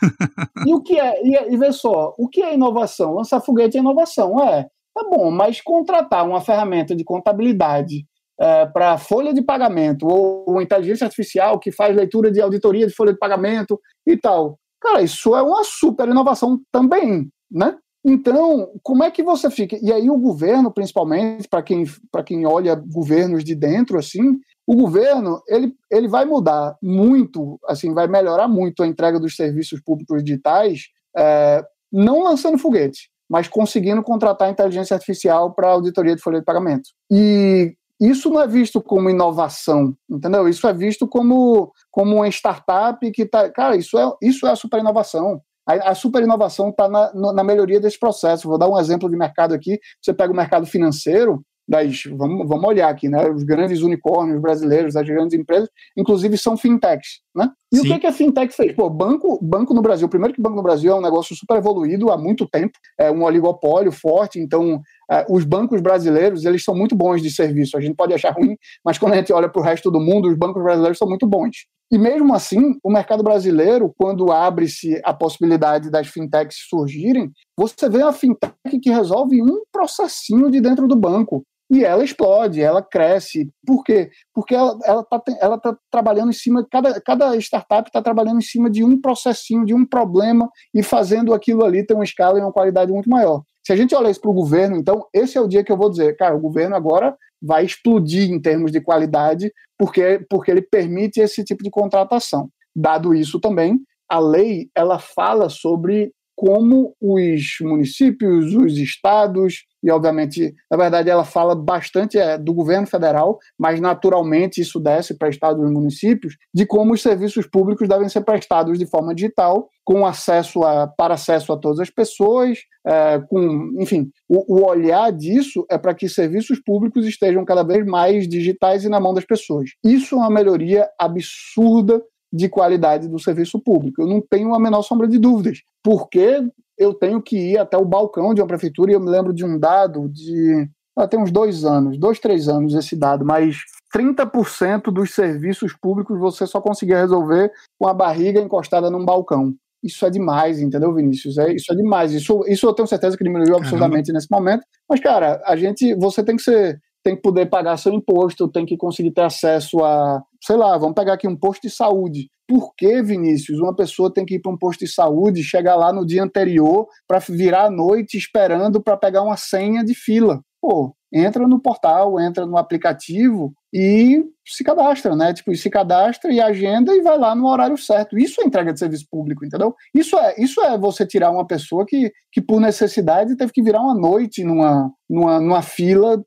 E, e, o que é? E, e vê só, o que é inovação? Lançar foguete é inovação, é. Tá bom, mas contratar uma ferramenta de contabilidade é, para folha de pagamento ou inteligência artificial que faz leitura de auditoria de folha de pagamento e tal. Cara, isso é uma super inovação também, né? Então, como é que você fica? E aí o governo, principalmente, para quem, quem olha governos de dentro, assim, o governo ele, ele vai mudar muito, assim, vai melhorar muito a entrega dos serviços públicos digitais é, não lançando foguete, mas conseguindo contratar inteligência artificial para auditoria de folha de pagamento. E isso não é visto como inovação, entendeu? Isso é visto como, como uma startup que está. Cara, isso é, isso é a super inovação. A, a super inovação está na, na melhoria desse processo. Vou dar um exemplo de mercado aqui. Você pega o mercado financeiro, das, vamos, vamos olhar aqui, né? Os grandes unicórnios brasileiros, as grandes empresas, inclusive são fintechs, né? E Sim. o que, que a fintech fez? Pô, banco, banco no Brasil, primeiro que banco no Brasil é um negócio super evoluído há muito tempo, é um oligopólio forte, então os bancos brasileiros, eles são muito bons de serviço, a gente pode achar ruim, mas quando a gente olha para o resto do mundo, os bancos brasileiros são muito bons. E mesmo assim, o mercado brasileiro, quando abre-se a possibilidade das fintechs surgirem, você vê a fintech que resolve um processinho de dentro do banco e ela explode, ela cresce. Por quê? Porque ela está ela tá trabalhando em cima, cada, cada startup está trabalhando em cima de um processinho, de um problema e fazendo aquilo ali ter uma escala e uma qualidade muito maior. Se a gente olhar isso para o governo, então, esse é o dia que eu vou dizer, cara, o governo agora vai explodir em termos de qualidade, porque, porque ele permite esse tipo de contratação. Dado isso também, a lei ela fala sobre como os municípios, os estados, e obviamente, na verdade, ela fala bastante é, do governo federal, mas naturalmente isso desce para estados e municípios, de como os serviços públicos devem ser prestados de forma digital, com acesso a, para acesso a todas as pessoas, é, com, enfim, o, o olhar disso é para que serviços públicos estejam cada vez mais digitais e na mão das pessoas. Isso é uma melhoria absurda de qualidade do serviço público. Eu não tenho a menor sombra de dúvidas, porque eu tenho que ir até o balcão de uma prefeitura e eu me lembro de um dado de. Ah, tem uns dois anos, dois, três anos esse dado, mas 30% dos serviços públicos você só conseguia resolver com a barriga encostada num balcão. Isso é demais, entendeu, Vinícius? É, isso é demais. Isso, isso eu tenho certeza que diminuiu absurdamente Caramba. nesse momento. Mas, cara, a gente, você tem que ser tem que poder pagar seu imposto, tem que conseguir ter acesso a, sei lá, vamos pegar aqui um posto de saúde. Por que, Vinícius, uma pessoa tem que ir para um posto de saúde, chegar lá no dia anterior para virar à noite esperando para pegar uma senha de fila? Pô, entra no portal, entra no aplicativo e se cadastra, né? Tipo, se cadastra e agenda e vai lá no horário certo. Isso é entrega de serviço público, entendeu? Isso é, isso é você tirar uma pessoa que, que por necessidade teve que virar uma noite numa, numa, numa fila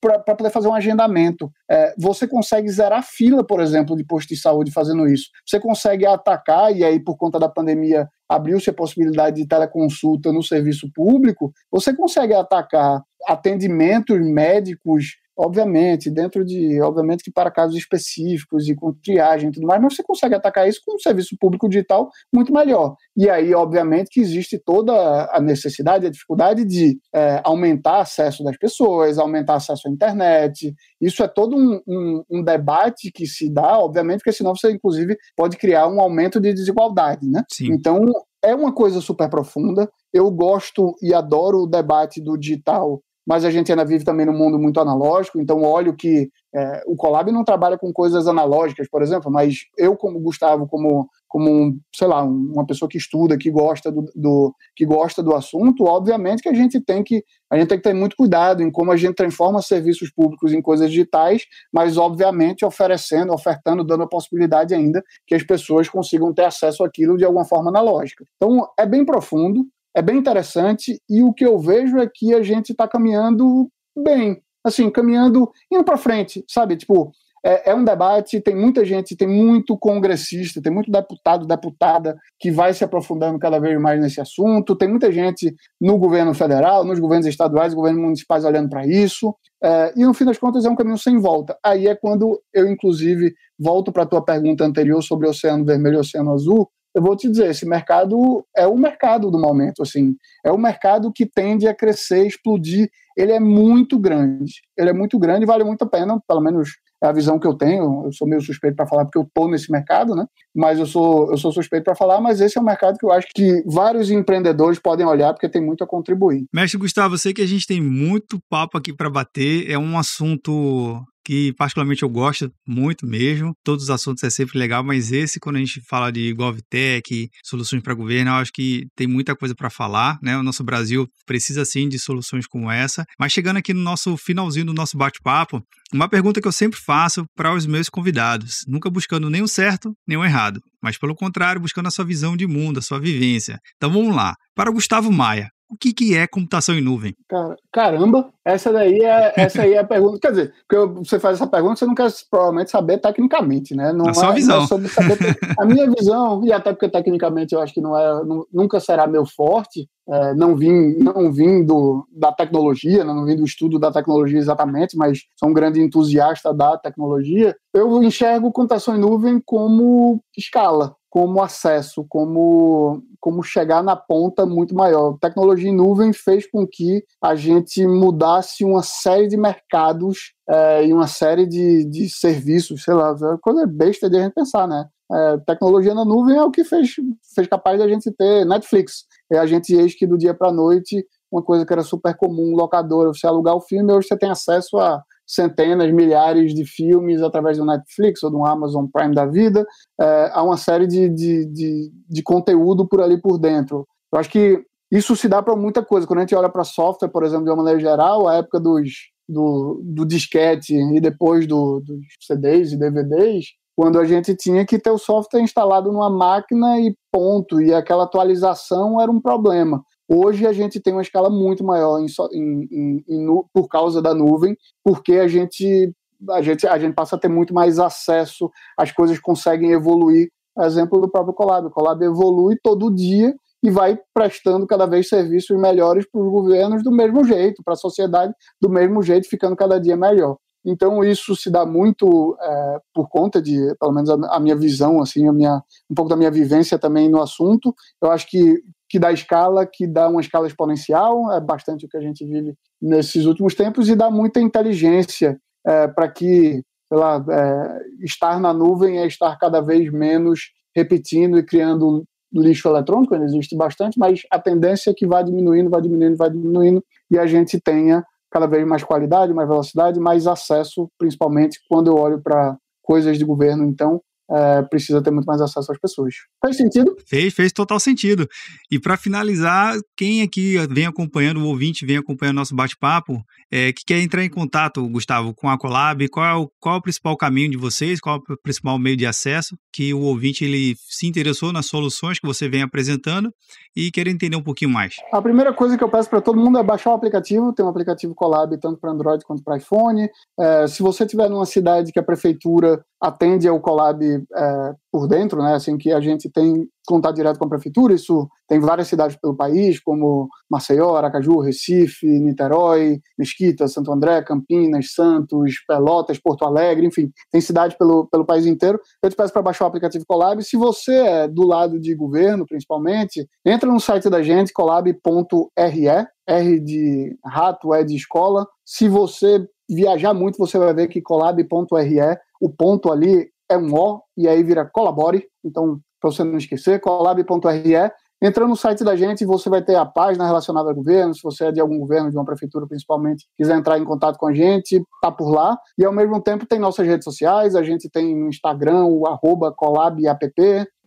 para poder fazer um agendamento. É, você consegue zerar fila, por exemplo, de posto de saúde fazendo isso. Você consegue atacar, e aí por conta da pandemia abriu-se a possibilidade de teleconsulta no serviço público, você consegue atacar atendimentos médicos obviamente, dentro de, obviamente que para casos específicos e com triagem e tudo mais, mas você consegue atacar isso com um serviço público digital muito melhor. E aí, obviamente, que existe toda a necessidade, a dificuldade de é, aumentar acesso das pessoas, aumentar acesso à internet. Isso é todo um, um, um, debate que se dá, obviamente, porque senão você, inclusive, pode criar um aumento de desigualdade, né? Sim. Então, é uma coisa super profunda. Eu gosto e adoro o debate do digital mas a gente ainda vive também num mundo muito analógico, então olho que é, o Colab não trabalha com coisas analógicas, por exemplo, mas eu, como Gustavo, como, como sei lá, uma pessoa que estuda, que gosta do, do, que gosta do assunto, obviamente que a gente tem que a gente tem que ter muito cuidado em como a gente transforma serviços públicos em coisas digitais, mas obviamente oferecendo, ofertando, dando a possibilidade ainda que as pessoas consigam ter acesso àquilo de alguma forma analógica. Então é bem profundo, é bem interessante e o que eu vejo é que a gente está caminhando bem, assim, caminhando, indo para frente, sabe? Tipo, é, é, um debate, tem muita gente, tem muito congressista, tem muito deputado, deputada que vai se aprofundando cada vez mais nesse assunto, tem muita gente no governo federal, nos governos estaduais, governos municipais olhando para isso, é, e no fim das contas é um caminho sem volta. Aí é quando eu, inclusive, volto para a tua pergunta anterior sobre o Oceano Vermelho e Oceano Azul, eu vou te dizer, esse mercado é o mercado do momento, assim, é o mercado que tende a crescer, explodir. Ele é muito grande, ele é muito grande e vale muito a pena, pelo menos é a visão que eu tenho. Eu sou meio suspeito para falar porque eu estou nesse mercado, né? Mas eu sou eu sou suspeito para falar, mas esse é um mercado que eu acho que vários empreendedores podem olhar porque tem muito a contribuir. Mestre Gustavo, eu sei que a gente tem muito papo aqui para bater, é um assunto que particularmente eu gosto muito mesmo. Todos os assuntos é sempre legal, mas esse, quando a gente fala de GovTech, soluções para governo, eu acho que tem muita coisa para falar, né? O nosso Brasil precisa sim de soluções como essa. Mas chegando aqui no nosso finalzinho do nosso bate-papo, uma pergunta que eu sempre faço para os meus convidados, nunca buscando nem o certo nem o errado, mas pelo contrário, buscando a sua visão de mundo, a sua vivência. Então vamos lá. Para Gustavo Maia, o que, que é computação em nuvem? Cara, caramba, essa daí é essa aí é a pergunta. Quer dizer, porque você faz essa pergunta, você não quer provavelmente saber tecnicamente, né? Não a é, sua visão. É sobre saber, a minha visão, e até porque tecnicamente eu acho que não é, nunca será meu forte, é, não vim, não vim do, da tecnologia, né? não vim do estudo da tecnologia exatamente, mas sou um grande entusiasta da tecnologia. Eu enxergo computação em nuvem como escala como acesso, como, como chegar na ponta muito maior. Tecnologia em nuvem fez com que a gente mudasse uma série de mercados é, e uma série de, de serviços, sei lá, é coisa besta de a gente pensar, né? É, tecnologia na nuvem é o que fez, fez capaz da gente ter Netflix. É a gente, eis que do dia para a noite, uma coisa que era super comum, locadora, você alugar o filme, hoje você tem acesso a centenas, milhares de filmes através do Netflix ou do Amazon Prime da vida, é, há uma série de, de, de, de, conteúdo por ali por dentro. Eu acho que isso se dá para muita coisa. Quando a gente olha para software, por exemplo, de uma maneira geral, a época dos, do, do disquete e depois do, dos CDs e DVDs, quando a gente tinha que ter o software instalado numa máquina e ponto, e aquela atualização era um problema. Hoje a gente tem uma escala muito maior em, em, em, por causa da nuvem, porque a gente, a, gente, a gente passa a ter muito mais acesso, as coisas conseguem evoluir. Exemplo do próprio Colab. O Colab evolui todo dia e vai prestando cada vez serviços melhores para os governos do mesmo jeito, para a sociedade do mesmo jeito, ficando cada dia melhor. Então isso se dá muito é, por conta de, pelo menos a, a, minha visão, assim, a minha, um pouco da minha vivência também no assunto. Eu acho que que dá escala, que dá uma escala exponencial, é bastante o que a gente vive nesses últimos tempos, e dá muita inteligência é, para que, sei lá, é, estar na nuvem é estar cada vez menos repetindo e criando lixo eletrônico, ainda existe bastante, mas a tendência é que vai diminuindo, vai diminuindo, vai diminuindo, e a gente tenha cada vez mais qualidade, mais velocidade, mais acesso, principalmente quando eu olho para coisas de governo, então, é, precisa ter muito mais acesso às pessoas. Faz sentido? Fez, fez total sentido. E para finalizar, quem aqui vem acompanhando, o ouvinte vem acompanhando nosso bate-papo, é, que quer entrar em contato, Gustavo, com a Colab, qual é, o, qual é o principal caminho de vocês, qual é o principal meio de acesso, que o ouvinte ele se interessou nas soluções que você vem apresentando e quer entender um pouquinho mais? A primeira coisa que eu peço para todo mundo é baixar o aplicativo, tem um aplicativo Colab tanto para Android quanto para iPhone. É, se você estiver numa cidade que a prefeitura atende ao Colab é, por dentro, né, assim que a gente tem contato direto com a prefeitura, isso tem várias cidades pelo país, como Maceió, Aracaju, Recife, Niterói, Mesquita, Santo André, Campinas, Santos, Pelotas, Porto Alegre, enfim, tem cidades pelo, pelo país inteiro. Eu te peço para baixar o aplicativo Colab. Se você é do lado de governo, principalmente, entra no site da gente, colab.re, R de rato, é de escola. Se você viajar muito, você vai ver que colab.re, o ponto ali é um O, e aí vira colabore. Então, para você não esquecer, colab.re. Entrando no site da gente, você vai ter a página relacionada ao governo. Se você é de algum governo, de uma prefeitura principalmente, quiser entrar em contato com a gente, tá por lá. E ao mesmo tempo tem nossas redes sociais, a gente tem no Instagram o arroba colabapp,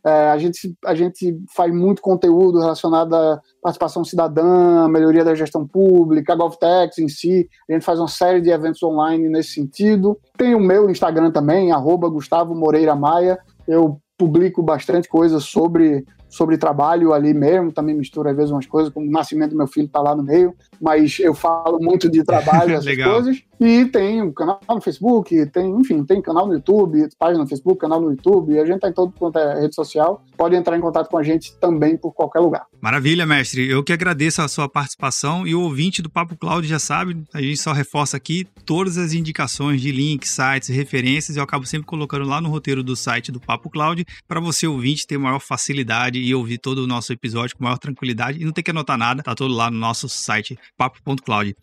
é, a, gente, a gente faz muito conteúdo relacionado à participação cidadã, melhoria da gestão pública, a GovTech em si. A gente faz uma série de eventos online nesse sentido. Tem o meu Instagram também, arroba Gustavo Moreira Maia. Eu publico bastante coisa sobre sobre trabalho ali mesmo, também misturo às vezes umas coisas, como o nascimento do meu filho está lá no meio, mas eu falo muito de trabalho, essas coisas. E tem um canal no Facebook, tem, enfim, tem canal no YouTube, página no Facebook, canal no YouTube, a gente está em todo quanto é rede social. Pode entrar em contato com a gente também por qualquer lugar. Maravilha, mestre. Eu que agradeço a sua participação e o ouvinte do Papo Cloud já sabe, a gente só reforça aqui todas as indicações de links, sites, referências. Eu acabo sempre colocando lá no roteiro do site do Papo Cloud para você ouvinte ter maior facilidade e ouvir todo o nosso episódio com maior tranquilidade e não ter que anotar nada, tá todo lá no nosso site papo.cloud.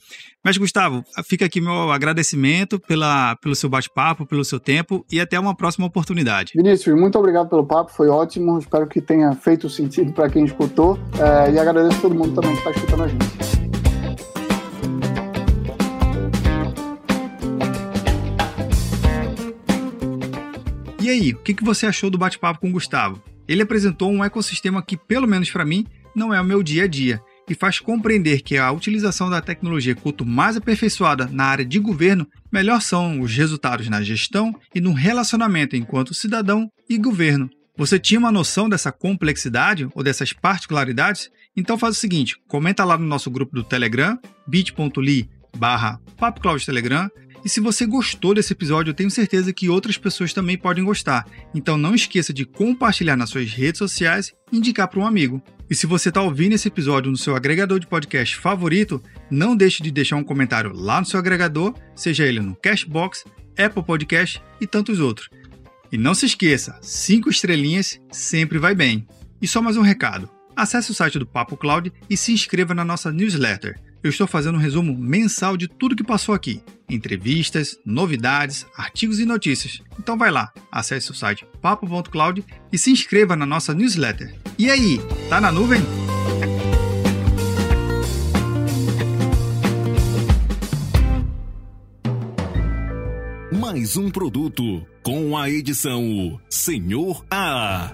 Mas Gustavo, fica aqui meu agradecimento pela, pelo seu bate-papo, pelo seu tempo e até uma próxima oportunidade. Vinícius, muito obrigado pelo papo, foi ótimo, espero que tenha feito sentido para quem escutou é, e agradeço a todo mundo também que está escutando a gente. E aí, o que você achou do bate-papo com o Gustavo? Ele apresentou um ecossistema que, pelo menos para mim, não é o meu dia a dia e faz compreender que a utilização da tecnologia quanto mais aperfeiçoada na área de governo, melhor são os resultados na gestão e no relacionamento enquanto cidadão e governo. Você tinha uma noção dessa complexidade ou dessas particularidades? Então faz o seguinte, comenta lá no nosso grupo do Telegram, bit.ly barra Telegram, e se você gostou desse episódio, eu tenho certeza que outras pessoas também podem gostar. Então não esqueça de compartilhar nas suas redes sociais e indicar para um amigo. E se você está ouvindo esse episódio no seu agregador de podcast favorito, não deixe de deixar um comentário lá no seu agregador, seja ele no Cashbox, Apple Podcast e tantos outros. E não se esqueça, cinco estrelinhas sempre vai bem. E só mais um recado. Acesse o site do Papo Cloud e se inscreva na nossa newsletter eu estou fazendo um resumo mensal de tudo que passou aqui: entrevistas, novidades, artigos e notícias. Então vai lá, acesse o site papo.cloud e se inscreva na nossa newsletter. E aí, tá na nuvem? Mais um produto com a edição Senhor A.